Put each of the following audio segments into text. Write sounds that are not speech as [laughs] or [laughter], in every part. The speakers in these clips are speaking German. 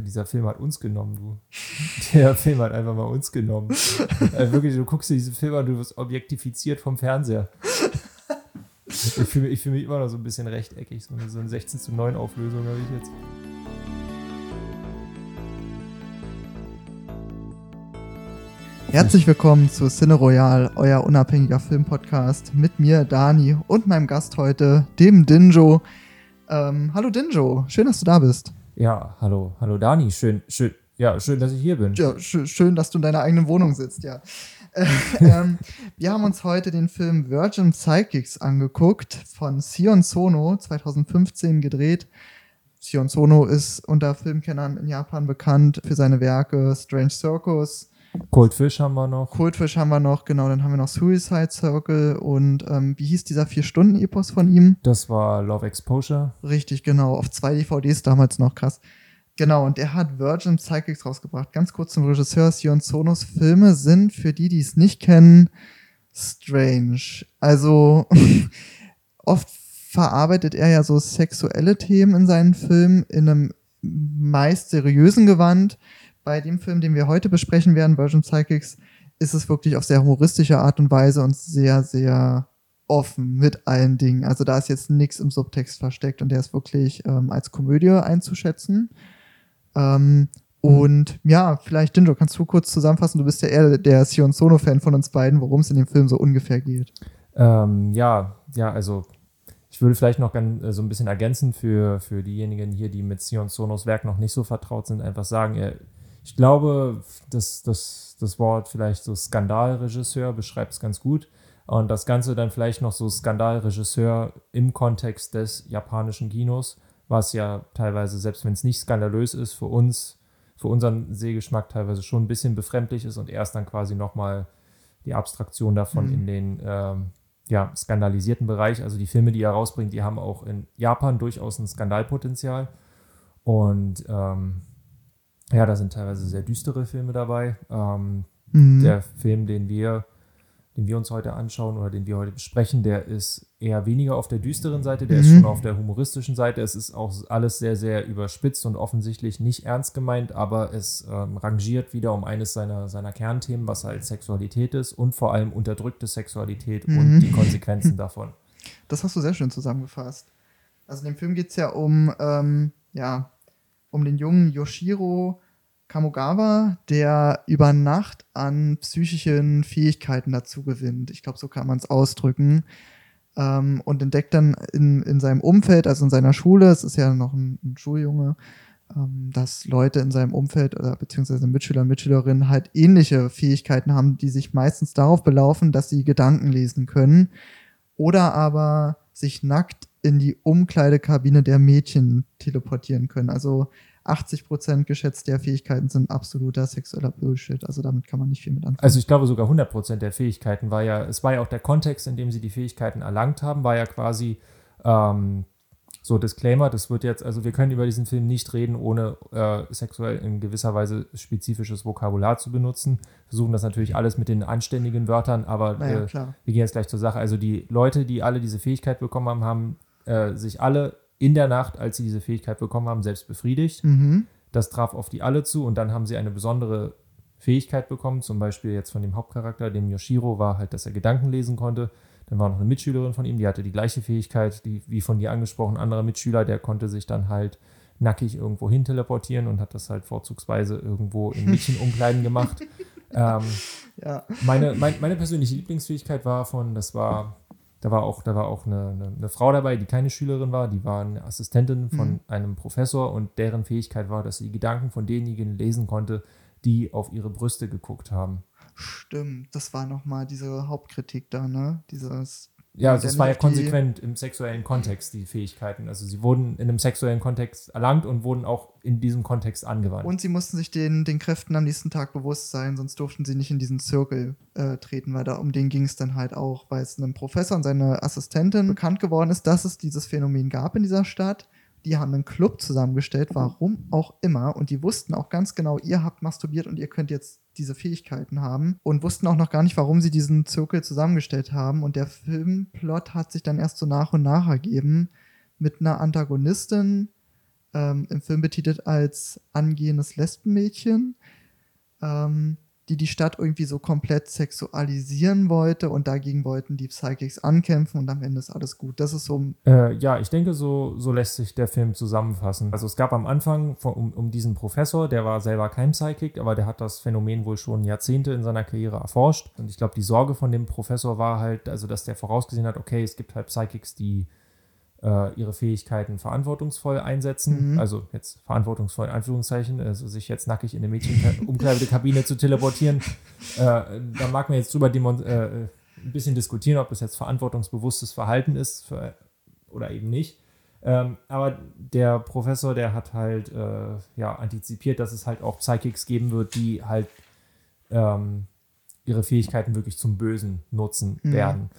dieser Film hat uns genommen, du. [laughs] Der Film hat einfach mal uns genommen. also wirklich, du guckst dir diesen Film an, du wirst objektifiziert vom Fernseher. Ich fühle mich, fühl mich immer noch so ein bisschen rechteckig. So eine, so eine 16 zu 9 Auflösung habe ich jetzt. Herzlich willkommen zu Cine Royal, euer unabhängiger Filmpodcast mit mir, Dani, und meinem Gast heute, dem Dinjo. Ähm, hallo Dinjo, schön, dass du da bist. Ja, hallo, hallo Dani, schön, schön, ja, schön, dass ich hier bin. Ja, sch schön, dass du in deiner eigenen Wohnung sitzt, ja. [laughs] ähm, wir haben uns heute den Film Virgin Psychics angeguckt, von Sion Sono, 2015 gedreht. Sion Sono ist unter Filmkennern in Japan bekannt für seine Werke Strange Circus, Cold Fish haben wir noch. Cold Fish haben wir noch, genau. Dann haben wir noch Suicide Circle und ähm, wie hieß dieser Vier-Stunden-Epos von ihm? Das war Love Exposure. Richtig, genau. Auf zwei DVDs damals noch krass. Genau, und er hat Virgin Psychics rausgebracht. Ganz kurz zum Regisseur. Sion Sonos Filme sind, für die, die es nicht kennen, strange. Also [laughs] oft verarbeitet er ja so sexuelle Themen in seinen Filmen in einem meist seriösen Gewand bei dem Film, den wir heute besprechen werden, Virgin Psychics, ist es wirklich auf sehr humoristische Art und Weise und sehr, sehr offen mit allen Dingen. Also da ist jetzt nichts im Subtext versteckt und der ist wirklich ähm, als Komödie einzuschätzen. Ähm, und ja, vielleicht, Dinjo, kannst du kurz zusammenfassen? Du bist ja eher der Sion Sono-Fan von uns beiden, worum es in dem Film so ungefähr geht. Ähm, ja, ja, also ich würde vielleicht noch ganz, äh, so ein bisschen ergänzen für, für diejenigen hier, die mit Sion Sonos Werk noch nicht so vertraut sind, einfach sagen, er ich glaube, das, das, das Wort vielleicht so Skandalregisseur beschreibt es ganz gut. Und das Ganze dann vielleicht noch so Skandalregisseur im Kontext des japanischen Kinos, was ja teilweise, selbst wenn es nicht skandalös ist, für uns, für unseren Sehgeschmack teilweise schon ein bisschen befremdlich ist und erst dann quasi nochmal die Abstraktion davon mhm. in den ähm, ja, skandalisierten Bereich. Also die Filme, die er rausbringt, die haben auch in Japan durchaus ein Skandalpotenzial. Und ähm, ja, da sind teilweise sehr düstere Filme dabei. Ähm, mhm. Der Film, den wir, den wir uns heute anschauen oder den wir heute besprechen, der ist eher weniger auf der düsteren Seite, der mhm. ist schon auf der humoristischen Seite. Es ist auch alles sehr, sehr überspitzt und offensichtlich nicht ernst gemeint, aber es ähm, rangiert wieder um eines seiner, seiner Kernthemen, was halt Sexualität ist und vor allem unterdrückte Sexualität mhm. und die Konsequenzen [laughs] davon. Das hast du sehr schön zusammengefasst. Also in dem Film geht es ja um, ähm, ja, um den jungen Yoshiro Kamogawa, der über Nacht an psychischen Fähigkeiten dazu gewinnt. Ich glaube, so kann man es ausdrücken. Ähm, und entdeckt dann in, in seinem Umfeld, also in seiner Schule, es ist ja noch ein, ein Schuljunge, ähm, dass Leute in seinem Umfeld oder beziehungsweise Mitschüler und Mitschülerinnen halt ähnliche Fähigkeiten haben, die sich meistens darauf belaufen, dass sie Gedanken lesen können oder aber sich nackt in die Umkleidekabine der Mädchen teleportieren können. Also 80 Prozent geschätzt der Fähigkeiten sind absoluter sexueller Bullshit. Also damit kann man nicht viel mit anfangen. Also ich glaube sogar 100 Prozent der Fähigkeiten war ja, es war ja auch der Kontext, in dem sie die Fähigkeiten erlangt haben, war ja quasi ähm, so Disclaimer, das wird jetzt, also wir können über diesen Film nicht reden, ohne äh, sexuell in gewisser Weise spezifisches Vokabular zu benutzen. Versuchen das natürlich alles mit den anständigen Wörtern, aber naja, äh, wir gehen jetzt gleich zur Sache. Also die Leute, die alle diese Fähigkeit bekommen haben, haben äh, sich alle in der Nacht, als sie diese Fähigkeit bekommen haben, selbst befriedigt. Mhm. Das traf auf die alle zu und dann haben sie eine besondere Fähigkeit bekommen, zum Beispiel jetzt von dem Hauptcharakter, dem Yoshiro, war halt, dass er Gedanken lesen konnte. Dann war noch eine Mitschülerin von ihm, die hatte die gleiche Fähigkeit, die, wie von dir angesprochen, anderer Mitschüler, der konnte sich dann halt nackig irgendwo hin teleportieren und hat das halt vorzugsweise irgendwo in [laughs] Mädchenumkleiden gemacht. ähm, ja. meine, mein, meine persönliche Lieblingsfähigkeit war von, das war da war auch, da war auch eine, eine, eine, Frau dabei, die keine Schülerin war, die war eine Assistentin von mhm. einem Professor und deren Fähigkeit war, dass sie die Gedanken von denjenigen lesen konnte, die auf ihre Brüste geguckt haben. Stimmt, das war nochmal diese Hauptkritik da, ne? Dieses ja, also es war ja konsequent im sexuellen Kontext, die Fähigkeiten. Also sie wurden in einem sexuellen Kontext erlangt und wurden auch in diesem Kontext angewandt. Und sie mussten sich den, den Kräften am nächsten Tag bewusst sein, sonst durften sie nicht in diesen Zirkel äh, treten, weil da um den ging es dann halt auch, weil es einem Professor und seiner Assistentin bekannt geworden ist, dass es dieses Phänomen gab in dieser Stadt die haben einen Club zusammengestellt, warum auch immer, und die wussten auch ganz genau, ihr habt masturbiert und ihr könnt jetzt diese Fähigkeiten haben und wussten auch noch gar nicht, warum sie diesen Zirkel zusammengestellt haben. Und der Filmplot hat sich dann erst so nach und nach ergeben mit einer Antagonistin, ähm, im Film betitelt als angehendes Lesbenmädchen. Ähm, die die Stadt irgendwie so komplett sexualisieren wollte und dagegen wollten die Psychics ankämpfen und am Ende ist alles gut. Das ist so. Äh, ja, ich denke, so, so lässt sich der Film zusammenfassen. Also es gab am Anfang von, um, um diesen Professor, der war selber kein Psychic, aber der hat das Phänomen wohl schon Jahrzehnte in seiner Karriere erforscht. Und ich glaube, die Sorge von dem Professor war halt, also dass der vorausgesehen hat, okay, es gibt halt Psychics, die äh, ihre Fähigkeiten verantwortungsvoll einsetzen. Mhm. Also jetzt verantwortungsvoll in Anführungszeichen, also sich jetzt nackig in eine Mädchenumkleidekabine zu teleportieren. Äh, da mag man jetzt drüber äh, ein bisschen diskutieren, ob das jetzt verantwortungsbewusstes Verhalten ist für, oder eben nicht. Ähm, aber der Professor, der hat halt äh, ja, antizipiert, dass es halt auch Psychics geben wird, die halt ähm, ihre Fähigkeiten wirklich zum Bösen nutzen mhm. werden.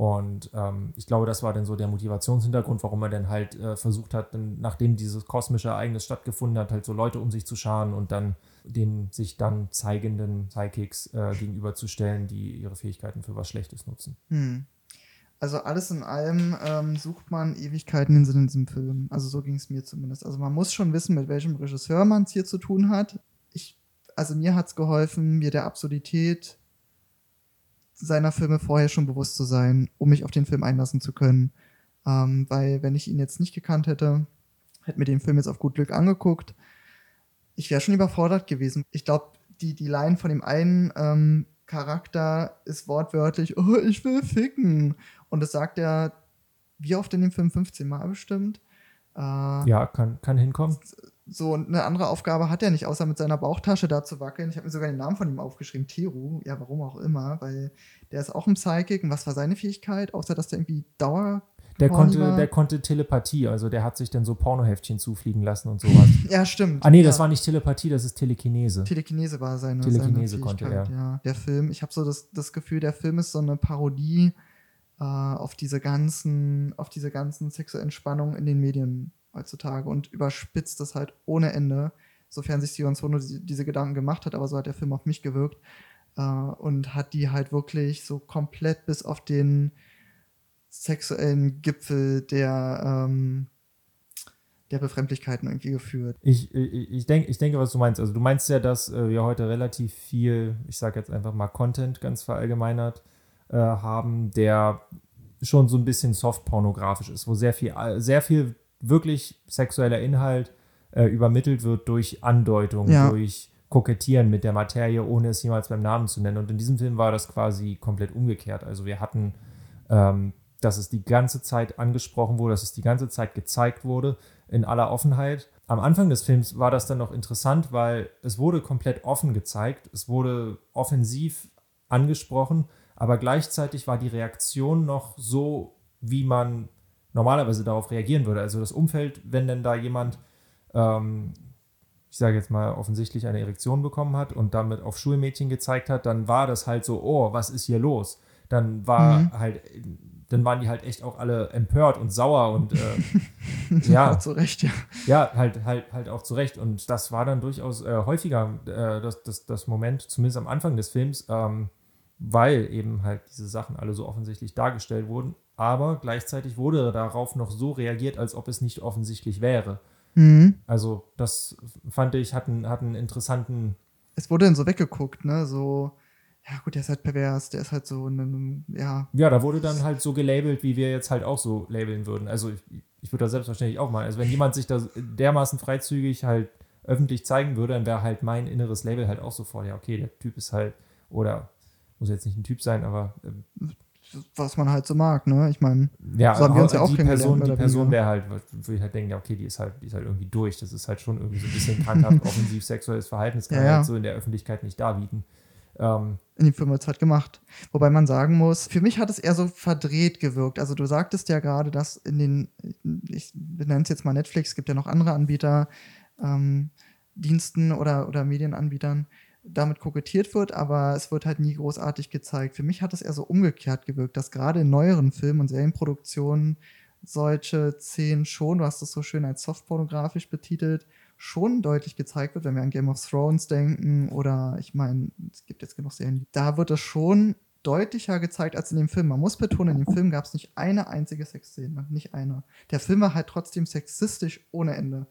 Und ähm, ich glaube, das war dann so der Motivationshintergrund, warum er dann halt äh, versucht hat, dann, nachdem dieses kosmische Ereignis stattgefunden hat, halt so Leute um sich zu scharen und dann den sich dann zeigenden Psychics äh, gegenüberzustellen, die ihre Fähigkeiten für was Schlechtes nutzen. Hm. Also alles in allem ähm, sucht man Ewigkeiten in diesem Film. Also so ging es mir zumindest. Also man muss schon wissen, mit welchem Regisseur man es hier zu tun hat. Ich, also mir hat es geholfen, mir der Absurdität seiner Filme vorher schon bewusst zu sein, um mich auf den Film einlassen zu können. Ähm, weil wenn ich ihn jetzt nicht gekannt hätte, hätte mir den Film jetzt auf gut Glück angeguckt, ich wäre schon überfordert gewesen. Ich glaube, die, die Line von dem einen ähm, Charakter ist wortwörtlich, oh, ich will ficken. Und das sagt er, wie oft in dem Film? 15 Mal bestimmt. Äh, ja, kann, kann hinkommen so eine andere Aufgabe hat er nicht, außer mit seiner Bauchtasche da zu wackeln. Ich habe mir sogar den Namen von ihm aufgeschrieben, Teru. Ja, warum auch immer, weil der ist auch ein Psychic. Und was war seine Fähigkeit, außer dass der irgendwie Dauer. Der konnte, der konnte Telepathie, also der hat sich dann so Pornoheftchen zufliegen lassen und sowas. [laughs] ja, stimmt. Ah, nee, ja. das war nicht Telepathie, das ist Telekinese. Telekinese war seine Telekinese seine konnte er. Ja, der Film, ich habe so das, das Gefühl, der Film ist so eine Parodie äh, auf diese ganzen, auf diese ganzen sexuellen Spannungen in den Medien heutzutage und überspitzt das halt ohne Ende, sofern sich Sion Sono diese Gedanken gemacht hat, aber so hat der Film auf mich gewirkt äh, und hat die halt wirklich so komplett bis auf den sexuellen Gipfel der ähm, der Befremdlichkeiten irgendwie geführt. Ich, ich, ich, denk, ich denke, was du meinst. Also du meinst ja, dass äh, wir heute relativ viel, ich sage jetzt einfach mal Content ganz verallgemeinert äh, haben, der schon so ein bisschen soft pornografisch ist, wo sehr viel, sehr viel wirklich sexueller Inhalt äh, übermittelt wird durch Andeutung, ja. durch Kokettieren mit der Materie, ohne es jemals beim Namen zu nennen. Und in diesem Film war das quasi komplett umgekehrt. Also wir hatten, ähm, dass es die ganze Zeit angesprochen wurde, dass es die ganze Zeit gezeigt wurde, in aller Offenheit. Am Anfang des Films war das dann noch interessant, weil es wurde komplett offen gezeigt, es wurde offensiv angesprochen, aber gleichzeitig war die Reaktion noch so, wie man normalerweise darauf reagieren würde. Also das Umfeld, wenn denn da jemand, ähm, ich sage jetzt mal, offensichtlich eine Erektion bekommen hat und damit auf Schulmädchen gezeigt hat, dann war das halt so, oh, was ist hier los? Dann war mhm. halt, dann waren die halt echt auch alle empört und sauer und äh, [laughs] ja, zu Recht, ja. Ja, halt, halt, halt auch zu Recht. Und das war dann durchaus äh, häufiger äh, das, das, das Moment, zumindest am Anfang des Films, ähm, weil eben halt diese Sachen alle so offensichtlich dargestellt wurden aber gleichzeitig wurde darauf noch so reagiert, als ob es nicht offensichtlich wäre. Mhm. Also das fand ich, hat einen, hat einen interessanten... Es wurde dann so weggeguckt, ne, so ja gut, der ist halt pervers, der ist halt so ein, ja. Ja, da wurde dann halt so gelabelt, wie wir jetzt halt auch so labeln würden. Also ich, ich würde da selbstverständlich auch mal. Also wenn jemand sich da dermaßen freizügig halt öffentlich zeigen würde, dann wäre halt mein inneres Label halt auch sofort, ja, okay, der Typ ist halt, oder muss jetzt nicht ein Typ sein, aber äh, was man halt so mag, ne? Ich meine, ja, so haben wir uns ja auch die Person, die Person wäre halt, würde ich halt denken, ja, okay, die ist halt, die ist halt irgendwie durch. Das ist halt schon irgendwie so ein bisschen krankhaft [laughs] offensiv sexuelles Verhalten. Das kann ja, man halt so in der Öffentlichkeit nicht darbieten. Ähm, in dem Film wird es halt gemacht. Wobei man sagen muss, für mich hat es eher so verdreht gewirkt. Also du sagtest ja gerade, dass in den, ich benenne es jetzt mal Netflix, es gibt ja noch andere Anbieter, ähm, Diensten oder, oder Medienanbietern, damit kokettiert wird, aber es wird halt nie großartig gezeigt. Für mich hat es eher so umgekehrt gewirkt, dass gerade in neueren Filmen und Serienproduktionen solche Szenen schon, du hast es so schön als softpornografisch betitelt, schon deutlich gezeigt wird, wenn wir an Game of Thrones denken oder ich meine, es gibt jetzt genug Serien, da wird es schon deutlicher gezeigt als in dem Film. Man muss betonen, in dem Film gab es nicht eine einzige Sexszene, nicht eine. Der Film war halt trotzdem sexistisch ohne Ende.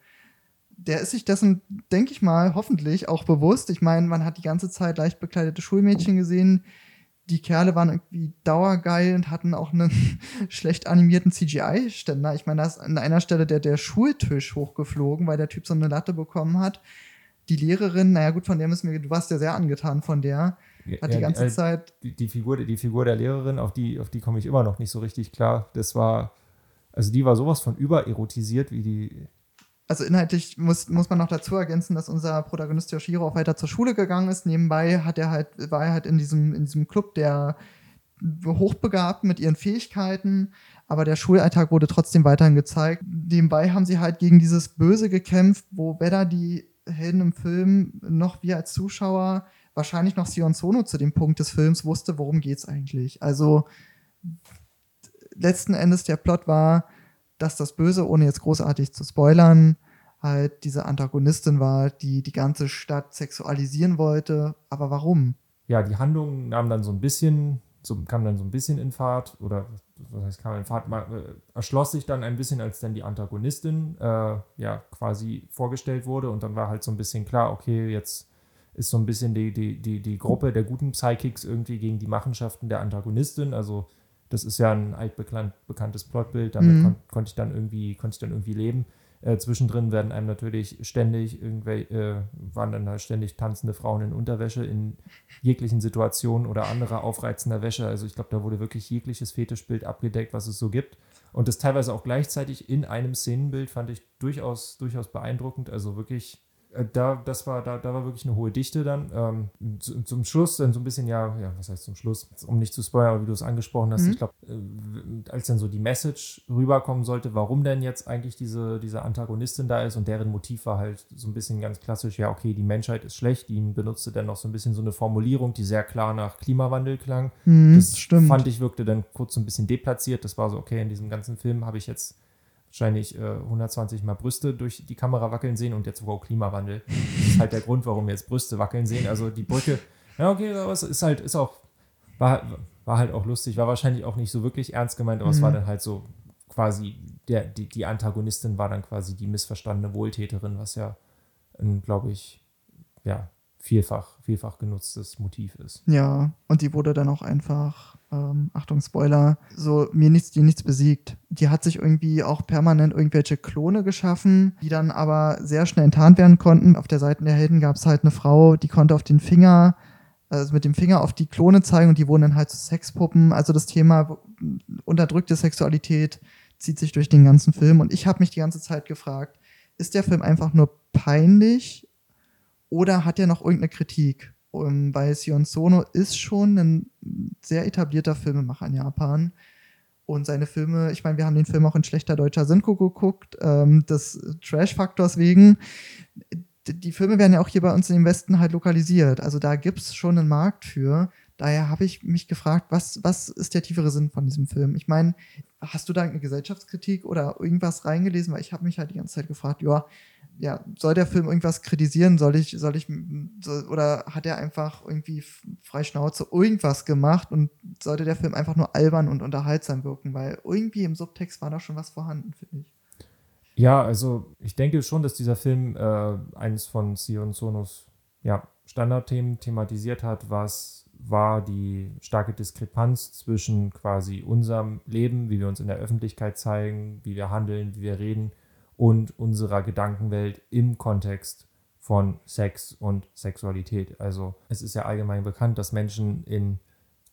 Der ist sich dessen, denke ich mal, hoffentlich auch bewusst. Ich meine, man hat die ganze Zeit leicht bekleidete Schulmädchen gesehen. Die Kerle waren irgendwie dauergeil und hatten auch einen [laughs] schlecht animierten CGI-Ständer. Ich meine, da ist an einer Stelle der, der Schultisch hochgeflogen, weil der Typ so eine Latte bekommen hat. Die Lehrerin, naja gut, von der müssen wir, du warst ja sehr angetan von der, hat Ja, die ganze äh, Zeit Die, die, Figur, die Figur der Lehrerin, auf die, auf die komme ich immer noch nicht so richtig klar. Das war, also die war sowas von übererotisiert, wie die, also inhaltlich muss, muss man noch dazu ergänzen, dass unser Protagonist Yoshiro auch weiter zur Schule gegangen ist. Nebenbei hat er halt, war er halt in diesem, in diesem Club der Hochbegabten mit ihren Fähigkeiten, aber der Schulalltag wurde trotzdem weiterhin gezeigt. Nebenbei haben sie halt gegen dieses Böse gekämpft, wo weder die Helden im Film noch wir als Zuschauer wahrscheinlich noch Sion Sono zu dem Punkt des Films wusste, worum geht's eigentlich. Also letzten Endes der Plot war, dass das Böse, ohne jetzt großartig zu spoilern, halt diese Antagonistin war, die die ganze Stadt sexualisieren wollte. Aber warum? ja, die Handlung nahm dann so ein bisschen, so, kam dann so ein bisschen in Fahrt, oder was heißt, kam in Fahrt, äh, erschloss sich dann ein bisschen, als dann die Antagonistin äh, ja quasi vorgestellt wurde und dann war halt so ein bisschen klar, okay, jetzt ist so ein bisschen die, die, die, die Gruppe der guten Psychics irgendwie gegen die Machenschaften der Antagonistin, also das ist ja ein altbekanntes Plotbild, damit Mhm. kon konnte ich dann irgendwie, konnte ich dann irgendwie leben. Äh, zwischendrin werden einem natürlich ständig irgendwelche, äh, waren dann halt ständig tanzende Frauen in Unterwäsche in jeglichen Situationen oder anderer aufreizender Wäsche. Also ich glaube, da wurde wirklich jegliches Fetischbild abgedeckt, was es so gibt. Und das teilweise auch gleichzeitig in einem Szenenbild fand ich durchaus, durchaus beeindruckend. Also wirklich, da, das war, da, da war wirklich eine hohe Dichte dann. Ähm, zu, zum Schluss dann so ein bisschen, ja, ja, was heißt zum Schluss? Um nicht zu spoilern, aber wie du es angesprochen hast, Mhm. ich glaube, äh, als dann so die Message rüberkommen sollte, warum denn jetzt eigentlich diese, diese Antagonistin da ist und deren Motiv war halt so ein bisschen ganz klassisch, ja, okay, die Menschheit ist schlecht, die benutzte dann noch so ein bisschen so eine Formulierung, die sehr klar nach Klimawandel klang. Hm, Das stimmt. fand ich, wirkte dann kurz so ein bisschen deplatziert. Das war so, okay, in diesem ganzen Film habe ich jetzt wahrscheinlich äh, 120 Mal Brüste durch die Kamera wackeln sehen und jetzt wow, Klimawandel. Das ist halt der Grund, warum wir jetzt Brüste wackeln sehen. Also die Brücke, ja, okay, aber es ist halt, ist auch, war, war halt auch lustig, war wahrscheinlich auch nicht so wirklich ernst gemeint, aber es Mhm. war dann halt so quasi, der, die, die Antagonistin war dann quasi die missverstandene Wohltäterin, was ja, glaube ich, ja, vielfach, vielfach genutztes Motiv ist. Ja, und die wurde dann auch einfach, ähm, Achtung, Spoiler, so mir nichts, die nichts besiegt. Die hat sich irgendwie auch permanent irgendwelche Klone geschaffen, die dann aber sehr schnell enttarnt werden konnten. Auf der Seite der Helden gab es halt eine Frau, die konnte auf den Finger, also mit dem Finger auf die Klone zeigen und die wurden dann halt zu Sexpuppen. Also das Thema unterdrückte Sexualität zieht sich durch den ganzen Film. Und ich habe mich die ganze Zeit gefragt, ist der Film einfach nur peinlich oder hat er noch irgendeine Kritik? Um, weil Sion Sono ist schon ein sehr etablierter Filmemacher in Japan. Und seine Filme, ich meine, wir haben den Film auch in schlechter deutscher Synchro geguckt, ähm, des Trash-Faktors wegen. Die Filme werden ja auch hier bei uns dem Westen halt lokalisiert. Also da gibt es schon einen Markt für. Daher habe ich mich gefragt, was, was ist der tiefere Sinn von diesem Film? Ich meine, hast du da eine Gesellschaftskritik oder irgendwas reingelesen? Weil ich habe mich halt die ganze Zeit gefragt, ja, ja, soll der Film irgendwas kritisieren? Soll ich, soll ich, soll, oder hat er einfach irgendwie frei Schnauze irgendwas gemacht und sollte der Film einfach nur albern und unterhaltsam wirken? Weil irgendwie im Subtext war da schon was vorhanden, finde ich. Ja, also ich denke schon, dass dieser Film äh, eines von Sion Sonos ja, Standardthemen thematisiert hat, was war die starke Diskrepanz zwischen quasi unserem Leben, wie wir uns in der Öffentlichkeit zeigen, wie wir handeln, wie wir reden und unserer Gedankenwelt im Kontext von Sex und Sexualität. Also es ist ja allgemein bekannt, dass Menschen in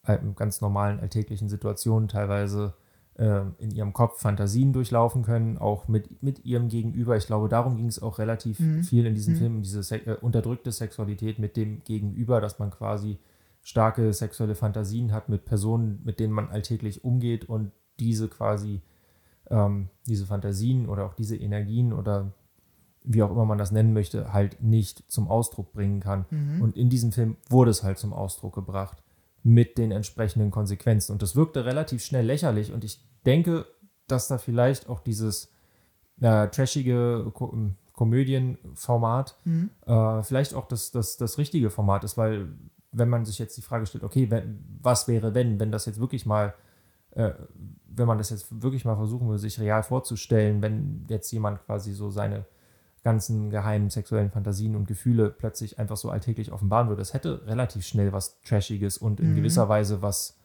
äh, ganz normalen alltäglichen Situationen teilweise äh, in ihrem Kopf Fantasien durchlaufen können, auch mit, mit ihrem Gegenüber. Ich glaube, darum ging es auch relativ Mhm. viel in diesem Mhm. Film, diese se äh, unterdrückte Sexualität mit dem Gegenüber, dass man quasi starke sexuelle Fantasien hat mit Personen, mit denen man alltäglich umgeht und diese quasi, ähm, diese Fantasien oder auch diese Energien oder wie auch immer man das nennen möchte, halt nicht zum Ausdruck bringen kann. Mhm. Und in diesem Film wurde es halt zum Ausdruck gebracht mit den entsprechenden Konsequenzen. Und das wirkte relativ schnell lächerlich. Und ich denke, dass da vielleicht auch dieses äh, trashige Ko Komödienformat Mhm. äh, vielleicht auch das, das, das richtige Format ist, weil wenn man sich jetzt die Frage stellt, okay, wenn, was wäre, wenn, wenn das jetzt wirklich mal, äh, wenn man das jetzt wirklich mal versuchen würde, sich real vorzustellen, wenn jetzt jemand quasi so seine ganzen geheimen sexuellen Fantasien und Gefühle plötzlich einfach so alltäglich offenbaren würde. Das hätte relativ schnell was Trashiges und in Mhm. gewisser Weise was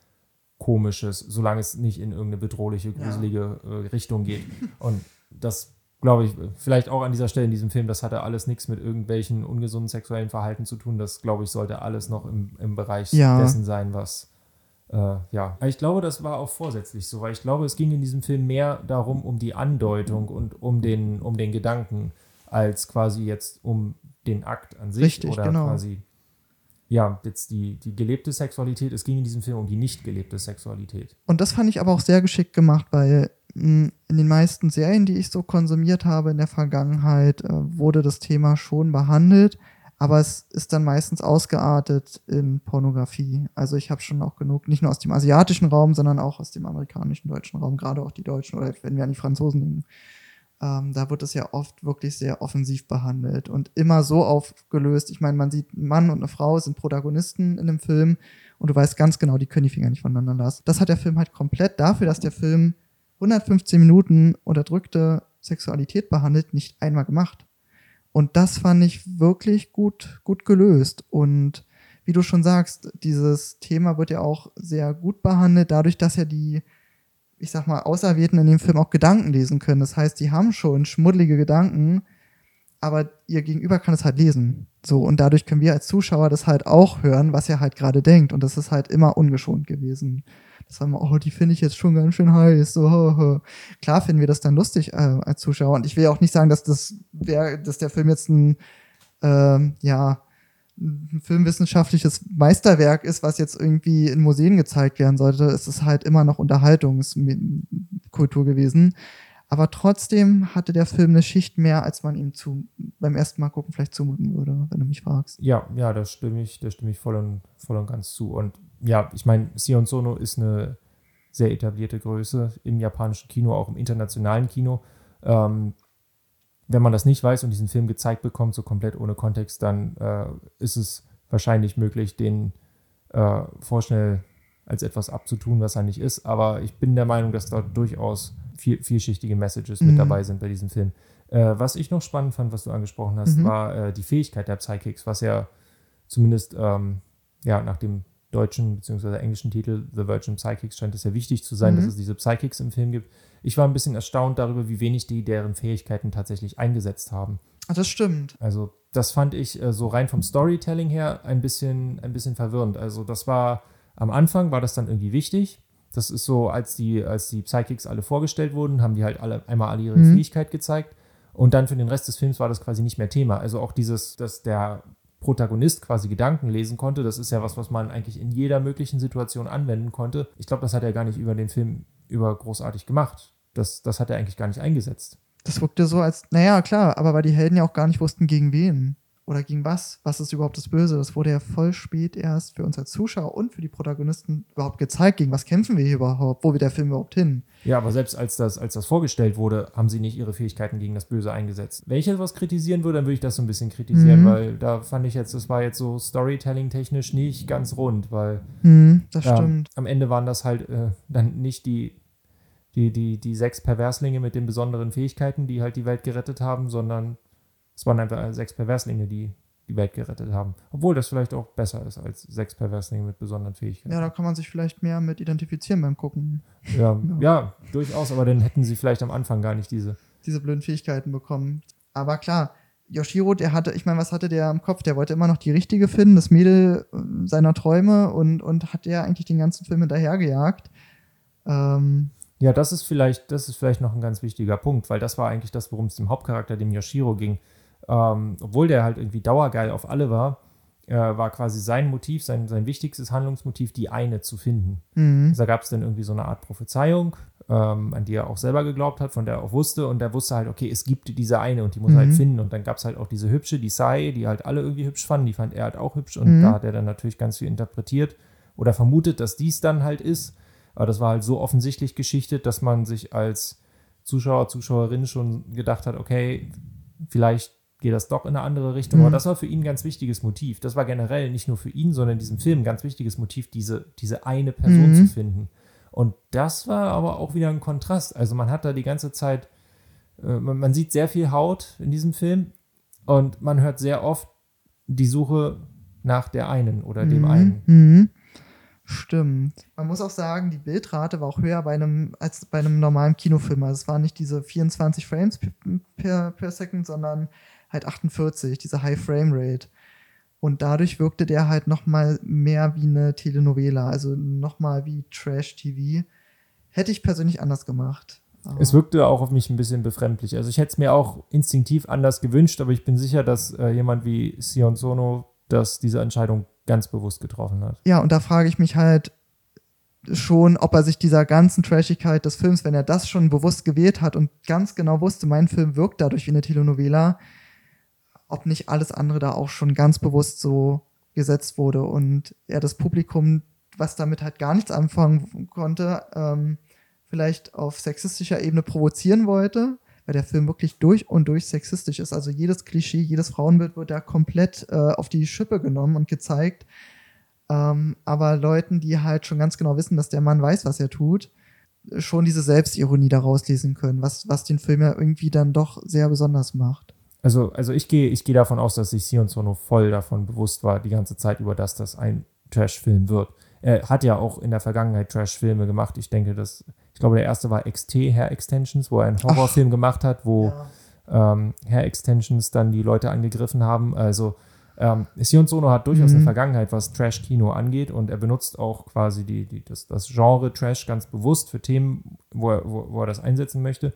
Komisches, solange es nicht in irgendeine bedrohliche, gruselige äh, Richtung geht. Und das glaube ich, vielleicht auch an dieser Stelle in diesem Film, das hatte alles nichts mit irgendwelchen ungesunden sexuellen Verhalten zu tun. Das, glaube ich, sollte alles noch im, im Bereich Ja. dessen sein, was äh, ja. Ich glaube, das war auch vorsätzlich so, weil ich glaube, es ging in diesem Film mehr darum, um die Andeutung und um den, um den Gedanken, als quasi jetzt um den Akt an sich Richtig, oder genau. quasi ja, jetzt die, die gelebte Sexualität. Es ging in diesem Film um die nicht gelebte Sexualität. Und das fand ich aber auch sehr geschickt gemacht, weil mh, in den meisten Serien, die ich so konsumiert habe in der Vergangenheit, äh, wurde das Thema schon behandelt, aber es ist dann meistens ausgeartet in Pornografie. Also ich habe schon auch genug, nicht nur aus dem asiatischen Raum, sondern auch aus dem amerikanischen, deutschen Raum, gerade auch die Deutschen oder wenn wir an die Franzosen denken. Ähm, da wird es ja oft wirklich sehr offensiv behandelt und immer so aufgelöst. Ich meine, man sieht, ein Mann und eine Frau sind Protagonisten in einem Film und du weißt ganz genau, die können die Finger nicht voneinander lassen. Das hat der Film halt komplett dafür, dass der Film 115 Minuten unterdrückte Sexualität behandelt, nicht einmal gemacht. Und das fand ich wirklich gut, gut gelöst. Und wie du schon sagst, dieses Thema wird ja auch sehr gut behandelt, dadurch, dass ja die, ich sag mal, Auserwählten in dem Film auch Gedanken lesen können. Das heißt, die haben schon schmuddelige Gedanken, aber ihr Gegenüber kann es halt lesen. So, und dadurch können wir als Zuschauer das halt auch hören, was er halt gerade denkt. Und das ist halt immer ungeschont gewesen. War immer, oh, die finde ich jetzt schon ganz schön heiß. So, ho, ho. Klar finden wir das dann lustig äh, als Zuschauer. Und ich will auch nicht sagen, dass das wär, dass der Film jetzt ein, ähm, ja, ein filmwissenschaftliches Meisterwerk ist, was jetzt irgendwie in Museen gezeigt werden sollte. Es ist halt immer noch Unterhaltungskultur gewesen. Aber trotzdem hatte der Film eine Schicht mehr, als man ihm zu, beim ersten Mal gucken vielleicht zumuten würde, wenn du mich fragst. Ja, ja, da stimme ich, da stimme ich voll und, voll und ganz zu. Und ja, ich meine, Sion Sono ist eine sehr etablierte Größe im japanischen Kino, auch im internationalen Kino. Ähm, wenn man das nicht weiß und diesen Film gezeigt bekommt, so komplett ohne Kontext, dann äh, ist es wahrscheinlich möglich, den äh, vorschnell als etwas abzutun, was er nicht ist. Aber ich bin der Meinung, dass da durchaus viel, vielschichtige Messages mit Mhm. dabei sind bei diesem Film. Äh, was ich noch spannend fand, was du angesprochen hast, Mhm. war äh, die Fähigkeit der Psychics, was ja zumindest ähm, ja, nach dem deutschen bzw. englischen Titel The Virgin Psychics scheint es ja wichtig zu sein, Mhm. dass es diese Psychics im Film gibt. Ich war ein bisschen erstaunt darüber, wie wenig die deren Fähigkeiten tatsächlich eingesetzt haben. Ah, das stimmt. Also das fand ich äh, so rein vom Storytelling her ein bisschen, ein bisschen verwirrend. Also das war am Anfang war das dann irgendwie wichtig. Das ist so, als die, als die Psychics alle vorgestellt wurden, haben die halt alle einmal alle ihre Mhm. Fähigkeit gezeigt. Und dann für den Rest des Films war das quasi nicht mehr Thema. Also auch dieses, dass der Protagonist quasi Gedanken lesen konnte, das ist ja was, was man eigentlich in jeder möglichen Situation anwenden konnte. Ich glaube, das hat er gar nicht über den Film über großartig gemacht. Das, das hat er eigentlich gar nicht eingesetzt. Das wirkte so als, naja, klar, aber weil die Helden ja auch gar nicht wussten, gegen wen oder gegen was. Was ist überhaupt das Böse? Das wurde ja voll spät erst für uns als Zuschauer und für die Protagonisten überhaupt gezeigt. Gegen was kämpfen wir hier überhaupt? Wo will der Film überhaupt hin? Ja, aber selbst als das, als das vorgestellt wurde, haben sie nicht ihre Fähigkeiten gegen das Böse eingesetzt. Wenn ich etwas kritisieren würde, dann würde ich das so ein bisschen kritisieren, Mhm. weil da fand ich jetzt, das war jetzt so Storytelling-technisch nicht ganz rund, weil Hm, das ja, stimmt. am Ende waren das halt äh, dann nicht die, die, die, die sechs Perverslinge mit den besonderen Fähigkeiten, die halt die Welt gerettet haben, sondern es waren einfach sechs Perverslinge, die die Welt gerettet haben. Obwohl das vielleicht auch besser ist als sechs Perverslinge mit besonderen Fähigkeiten. Ja, da kann man sich vielleicht mehr mit identifizieren beim Gucken. [laughs] Ja, ja, durchaus, aber dann hätten sie vielleicht am Anfang gar nicht diese. Diese blöden Fähigkeiten bekommen. Aber klar, Yoshiro, der hatte, ich meine, was hatte der im Kopf? Der wollte immer noch die richtige finden, das Mädel äh, seiner Träume und, und hat der eigentlich den ganzen Film hinterhergejagt. Ähm, Ja, das ist vielleicht, das ist vielleicht noch ein ganz wichtiger Punkt, weil das war eigentlich das, worum es dem Hauptcharakter, dem Yoshiro, ging. Ähm, obwohl der halt irgendwie dauergeil auf alle war, äh, war quasi sein Motiv, sein, sein wichtigstes Handlungsmotiv, die eine zu finden. mhm. Also da gab es dann irgendwie so eine Art Prophezeiung, ähm, an die er auch selber geglaubt hat, von der er auch wusste. Und er wusste halt, okay, es gibt diese eine und die muss er Mhm. halt finden. Und dann gab es halt auch diese hübsche, die Sai, die halt alle irgendwie hübsch fanden. Die fand er halt auch hübsch. Und Mhm. da hat er dann natürlich ganz viel interpretiert oder vermutet, dass dies dann halt ist. Aber das war halt so offensichtlich geschichtet, dass man sich als Zuschauer, Zuschauerin schon gedacht hat, okay, vielleicht geht das doch in eine andere Richtung. Mhm. Aber das war für ihn ein ganz wichtiges Motiv. Das war generell nicht nur für ihn, sondern in diesem Film ein ganz wichtiges Motiv, diese, diese eine Person Mhm. zu finden. Und das war aber auch wieder ein Kontrast. Also man hat da die ganze Zeit äh, man, man sieht sehr viel Haut in diesem Film und man hört sehr oft die Suche nach der einen oder dem Mhm, einen. Mhm. Stimmt. Man muss auch sagen, die Bildrate war auch höher bei einem, als bei einem normalen Kinofilm. Also es waren nicht diese 24 Frames per, per Second, sondern halt 48, diese High Frame Rate. Und dadurch wirkte der halt noch mal mehr wie eine Telenovela, also noch mal wie Trash-TV. Hätte ich persönlich anders gemacht. Es wirkte auch auf mich ein bisschen befremdlich. Also ich hätte es mir auch instinktiv anders gewünscht, aber ich bin sicher, dass äh, jemand wie Sion Sono das diese Entscheidung ganz bewusst getroffen hat. Ja, und da frage ich mich halt schon, ob er sich dieser ganzen Trashigkeit des Films, wenn er das schon bewusst gewählt hat und ganz genau wusste, mein Film wirkt dadurch wie eine Telenovela, ob nicht alles andere da auch schon ganz bewusst so gesetzt wurde und er das Publikum, was damit halt gar nichts anfangen konnte, ähm, vielleicht auf sexistischer Ebene provozieren wollte, weil der Film wirklich durch und durch sexistisch ist. Also jedes Klischee, jedes Frauenbild wird da komplett äh, auf die Schippe genommen und gezeigt. Ähm, aber Leuten, die halt schon ganz genau wissen, dass der Mann weiß, was er tut, schon diese Selbstironie daraus lesen können, was, was den Film ja irgendwie dann doch sehr besonders macht. Also, also ich gehe ich gehe davon aus, dass sich Sion Sono voll davon bewusst war, die ganze Zeit über, dass das ein Trash-Film wird. Er hat ja auch in der Vergangenheit Trash-Filme gemacht. Ich denke, dass, ich glaube, der erste war XT, Hair Extensions, wo er einen Horrorfilm gemacht hat, wo ähm, Hair Extensions dann die Leute angegriffen haben. Also ähm, Sion Sono hat durchaus Mhm. eine Vergangenheit, was Trash-Kino angeht und er benutzt auch quasi die, die, das, das Genre Trash ganz bewusst für Themen, wo er, wo, wo er das einsetzen möchte.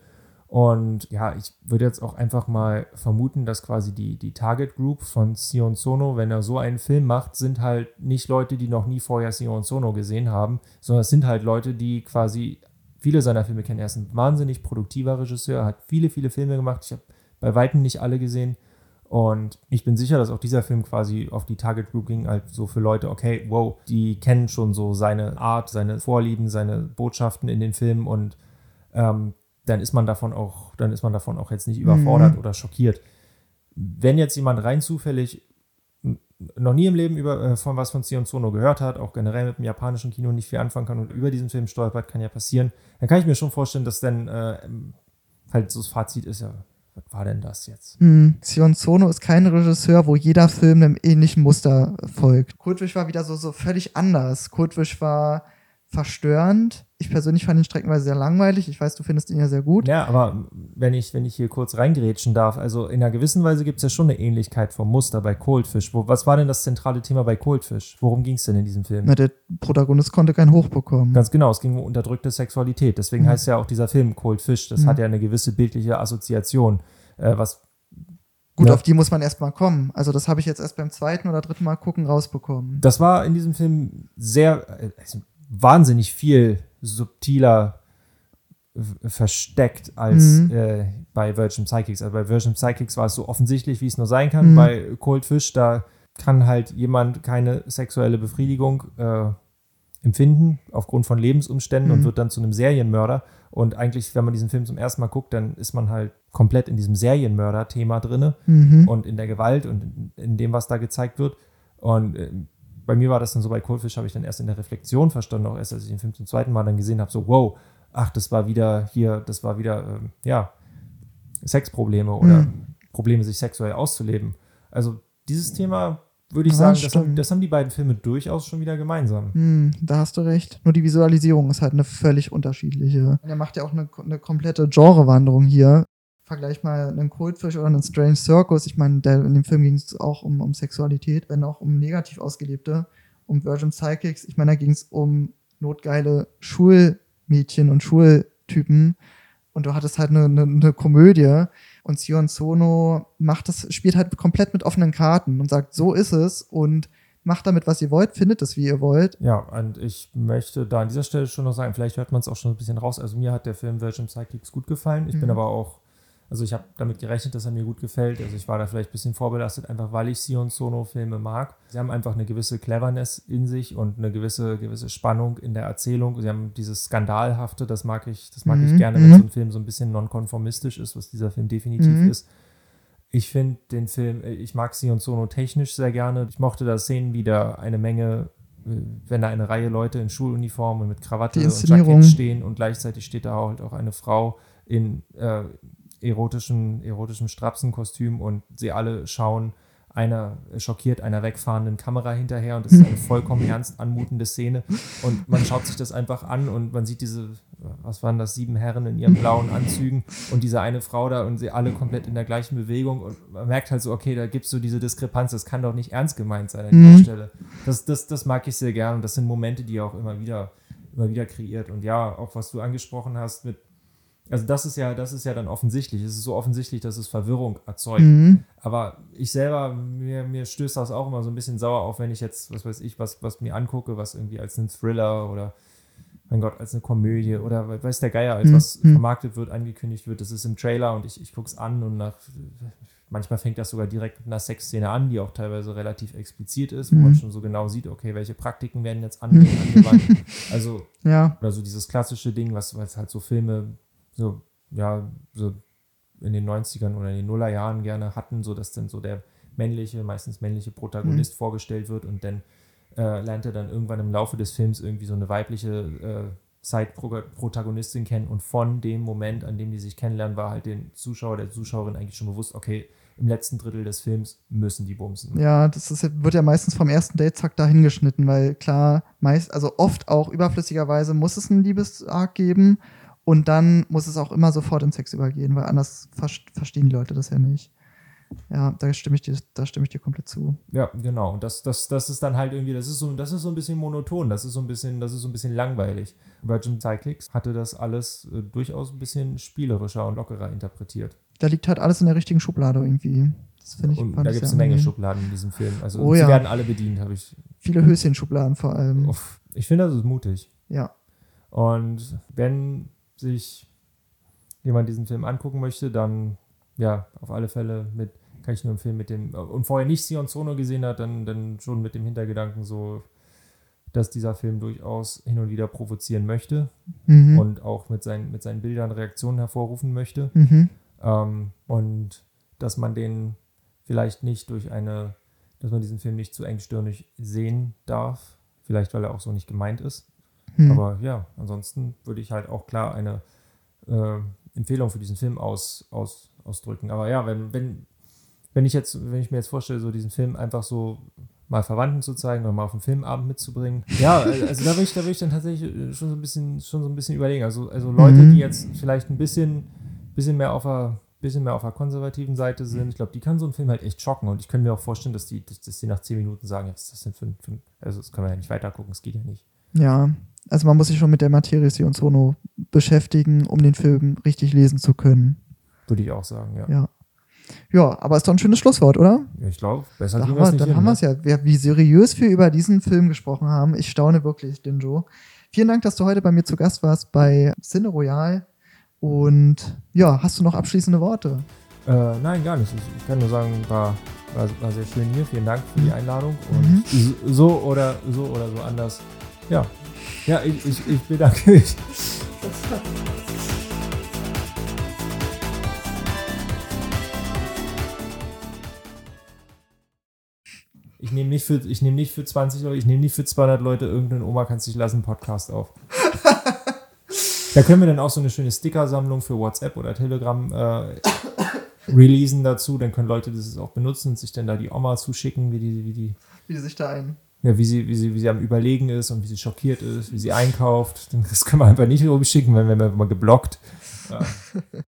Und ja, ich würde jetzt auch einfach mal vermuten, dass quasi die, die Target Group von Sion Sono, wenn er so einen Film macht, sind halt nicht Leute, die noch nie vorher Sion Sono gesehen haben, sondern es sind halt Leute, die quasi viele seiner Filme kennen. Er ist ein wahnsinnig produktiver Regisseur, hat viele, viele Filme gemacht. Ich habe bei Weitem nicht alle gesehen. Und ich bin sicher, dass auch dieser Film quasi auf die Target Group ging, halt so für Leute, okay, wow, die kennen schon so seine Art, seine Vorlieben, seine Botschaften in den Filmen und ähm, dann ist man davon auch, dann ist man davon auch jetzt nicht überfordert oder schockiert. Wenn jetzt jemand rein zufällig noch nie im Leben über, äh, von was von Sion Sono gehört hat, auch generell mit dem japanischen Kino nicht viel anfangen kann und über diesen Film stolpert, kann ja passieren, dann kann ich mir schon vorstellen, dass dann äh, halt so das Fazit ist, ja, was war denn das jetzt? Hm. Sion Sono ist kein Regisseur, wo jeder Film einem ähnlichen Muster folgt. Kurtwisch war wieder so, so völlig anders. Kurtwisch war verstörend. Ich persönlich fand ihn streckenweise sehr langweilig. Ich weiß, du findest ihn ja sehr gut. Ja, aber wenn ich, wenn ich hier kurz reingrätschen darf, also in einer gewissen Weise gibt es ja schon eine Ähnlichkeit vom Muster bei Coldfish. Wo, was war denn das zentrale Thema bei Coldfish? Worum ging es denn in diesem Film? Na, der Protagonist konnte kein Hoch bekommen. Ganz genau, es ging um unterdrückte Sexualität. Deswegen Mhm. heißt ja auch dieser Film Cold Fish. Das Mhm. hat ja eine gewisse bildliche Assoziation. Äh, was Gut, Ja. auf die muss man erstmal kommen. Also das habe ich jetzt erst beim zweiten oder dritten Mal gucken rausbekommen. das war in diesem Film sehr, äh, also wahnsinnig viel subtiler versteckt als Mhm. äh, bei Virgin Psychics. Also bei Virgin Psychics war es so offensichtlich, wie es nur sein kann. Mhm. Bei Cold Fish, da kann halt jemand keine sexuelle Befriedigung äh, empfinden aufgrund von Lebensumständen und Mhm. wird dann zu einem Serienmörder. Und eigentlich, wenn man diesen Film zum ersten Mal guckt, dann ist man halt komplett in diesem Serienmörder-Thema drinne Mhm. und in der Gewalt und in, in dem, was da gezeigt wird. Und äh, bei mir war das dann so, bei Coldfish habe ich dann erst in der Reflexion verstanden, auch erst als ich den Film zum zweiten Mal dann gesehen habe, so, wow, ach, das war wieder hier, das war wieder, ähm, ja, Sexprobleme oder Mhm. Probleme, sich sexuell auszuleben. Also dieses Thema würde ich Ja, sagen, das haben, das haben die beiden Filme durchaus schon wieder gemeinsam. Hm, da hast du recht. Nur die Visualisierung ist halt eine völlig unterschiedliche. Er macht ja auch eine, eine komplette Genrewanderung hier. Vergleich mal einen Coldfish oder einen Strange Circus. Ich meine, in dem Film ging es auch um, um Sexualität, wenn auch um negativ ausgelebte, um Virgin Psychics. Ich meine, da ging es um notgeile Schulmädchen und Schultypen. Und du hattest halt eine, eine, eine Komödie. Und Sion Sono macht das, spielt halt komplett mit offenen Karten und sagt, so ist es und macht damit, was ihr wollt, findet es, wie ihr wollt. Ja, und ich möchte da an dieser Stelle schon noch sagen, vielleicht hört man es auch schon ein bisschen raus. Also mir hat der Film Virgin Psychics gut gefallen. Ich bin Mhm. aber auch, also ich habe damit gerechnet, dass er mir gut gefällt. Also ich war da vielleicht ein bisschen vorbelastet, einfach weil ich Sion Sono-Filme mag. Sie haben einfach eine gewisse Cleverness in sich und eine gewisse, gewisse Spannung in der Erzählung. Sie haben dieses Skandalhafte, das mag ich, das mag ich Mhm, gerne, wenn mhm. so ein Film so ein bisschen nonkonformistisch ist, was dieser Film definitiv Mhm. ist. Ich finde den Film, äh, ich mag Sion Sono technisch sehr gerne. Ich mochte da Szenen wieder eine Menge, äh, wenn da eine Reihe Leute in Schuluniform und mit Krawatte und. Jackett stehen und gleichzeitig steht da halt auch eine Frau in, äh, erotischen, erotischen Strapsenkostüm und sie alle schauen einer schockiert einer wegfahrenden Kamera hinterher und das ist eine vollkommen [laughs] ernst anmutende Szene und man schaut sich das einfach an und man sieht diese, was waren das, sieben Herren in ihren blauen Anzügen und diese eine Frau da und sie alle komplett in der gleichen Bewegung und man merkt halt so, okay, da gibt es so diese Diskrepanz, das kann doch nicht ernst gemeint sein an dieser Mhm. Stelle. Das, das, das mag ich sehr gern und das sind Momente, die auch immer wieder, immer wieder kreiert und ja, auch was du angesprochen hast mit also das ist ja, das ist ja dann offensichtlich. Es ist so offensichtlich, dass es Verwirrung erzeugt. Mhm. Aber ich selber, mir, mir stößt das auch immer so ein bisschen sauer auf, wenn ich jetzt, was weiß ich, was, was mir angucke, was irgendwie als ein Thriller oder, mein Gott, als eine Komödie oder weiß der Geier, als Hm, was hm. vermarktet wird, angekündigt wird. Das ist im Trailer und ich, ich gucke es an und nach, manchmal fängt das sogar direkt mit einer Sexszene an, die auch teilweise relativ explizit ist, wo Mhm. man schon so genau sieht, okay, welche Praktiken werden jetzt an, angewandt. Also [laughs] Ja. oder so dieses klassische Ding, was, was halt so Filme so, ja, so in den 90ern oder in den Nullerjahren gerne hatten, so dass dann so der männliche, meistens männliche Protagonist Mhm. vorgestellt wird und dann äh, lernt er dann irgendwann im Laufe des Films irgendwie so eine weibliche äh, Side-Protagonistin kennen und von dem Moment, an dem die sich kennenlernen, war halt den Zuschauer, der Zuschauerin eigentlich schon bewusst, okay, im letzten Drittel des Films müssen die bumsen. Ja, das ist, wird ja meistens vom ersten Date zack dahin geschnitten, weil klar, meist, also oft auch überflüssigerweise muss es einen Liebesarg geben und dann muss es auch immer sofort in Sex übergehen, weil anders ver verstehen die Leute das ja nicht. Ja, da stimme ich dir, da stimme ich dir komplett zu. Ja, genau. Und das, das, das ist dann halt irgendwie, das ist so, das ist so ein bisschen monoton, das ist so ein bisschen, das ist so ein bisschen langweilig. Virgin Cyclics hatte das alles äh, durchaus ein bisschen spielerischer und lockerer interpretiert. Da liegt halt alles in der richtigen Schublade irgendwie. Das finde ich. und da gibt es eine Menge. Schubladen in diesem Film. Also Oh sie ja. werden alle bedient, habe ich. Viele Höschenschubladen vor allem. Ich finde, das ist mutig. Ja. Und wenn sich jemand diesen Film angucken möchte, dann ja, auf alle Fälle mit, kann ich nur empfehlen, mit dem, und vorher nicht Sion Sono gesehen hat, dann, dann schon mit dem Hintergedanken so, dass dieser Film durchaus hin und wieder provozieren möchte Mhm. und auch mit seinen, mit seinen Bildern Reaktionen hervorrufen möchte. Mhm. Ähm, und dass man den vielleicht nicht durch eine, dass man diesen Film nicht zu engstirnig sehen darf. Vielleicht, weil er auch so nicht gemeint ist. Mhm. Aber ja, ansonsten würde ich halt auch klar eine äh, Empfehlung für diesen Film aus, aus, ausdrücken. Aber ja, wenn, wenn, wenn ich jetzt, wenn ich mir jetzt vorstelle, so diesen Film einfach so mal Verwandten zu zeigen oder mal auf einen Filmabend mitzubringen. Ja, also da würde ich, da würde ich dann tatsächlich äh, schon so ein bisschen, schon so ein bisschen überlegen. Also, also Leute, Mhm. die jetzt vielleicht ein bisschen, bisschen mehr auf der bisschen mehr auf der konservativen Seite sind. Ich glaube, die kann so ein Film halt echt schocken. Und ich könnte mir auch vorstellen, dass die, dass, dass die nach zehn Minuten sagen, ja, was ist das denn für ein Film? Also das können wir ja nicht weiter gucken, es geht ja nicht. Ja, also man muss sich schon mit der Materie Sion Sono beschäftigen, um den Film richtig lesen zu können. Würde ich auch sagen, ja. Ja. Ja, aber ist doch ein schönes Schlusswort, oder? Ja, ich glaube, besser Da haben wir wir, dann hin, haben wir ne? es ja. Wie seriös wir über diesen Film gesprochen haben. Ich staune wirklich, Dinjo. Vielen Dank, dass du heute bei mir zu Gast warst bei Cine Royal. Und ja, hast du noch abschließende Worte? Äh, nein, gar nicht. Ich, kann nur sagen, war, war, war sehr schön hier. Vielen Dank für die Einladung. Und Mhm. so oder so oder so anders. Ja. Ja, ich, ich, ich bedanke mich. Ich nehme nicht, für- ich nehm nicht für 20 Leute, ich nehme nicht für 200 Leute irgendeinen Oma kannst dich lassen Podcast auf. [laughs] da können wir dann auch so eine schöne Stickersammlung für WhatsApp oder Telegram äh, releasen dazu. Dann können Leute das auch benutzen und sich dann da die Oma zuschicken, wie die, wie die, Wie sich da ein. Ja, wie sie, wie sie, wie sie am Überlegen ist und wie sie schockiert ist, wie sie einkauft. [laughs] Das können wir einfach nicht rumschicken, wenn wir mal geblockt. Ja. [laughs]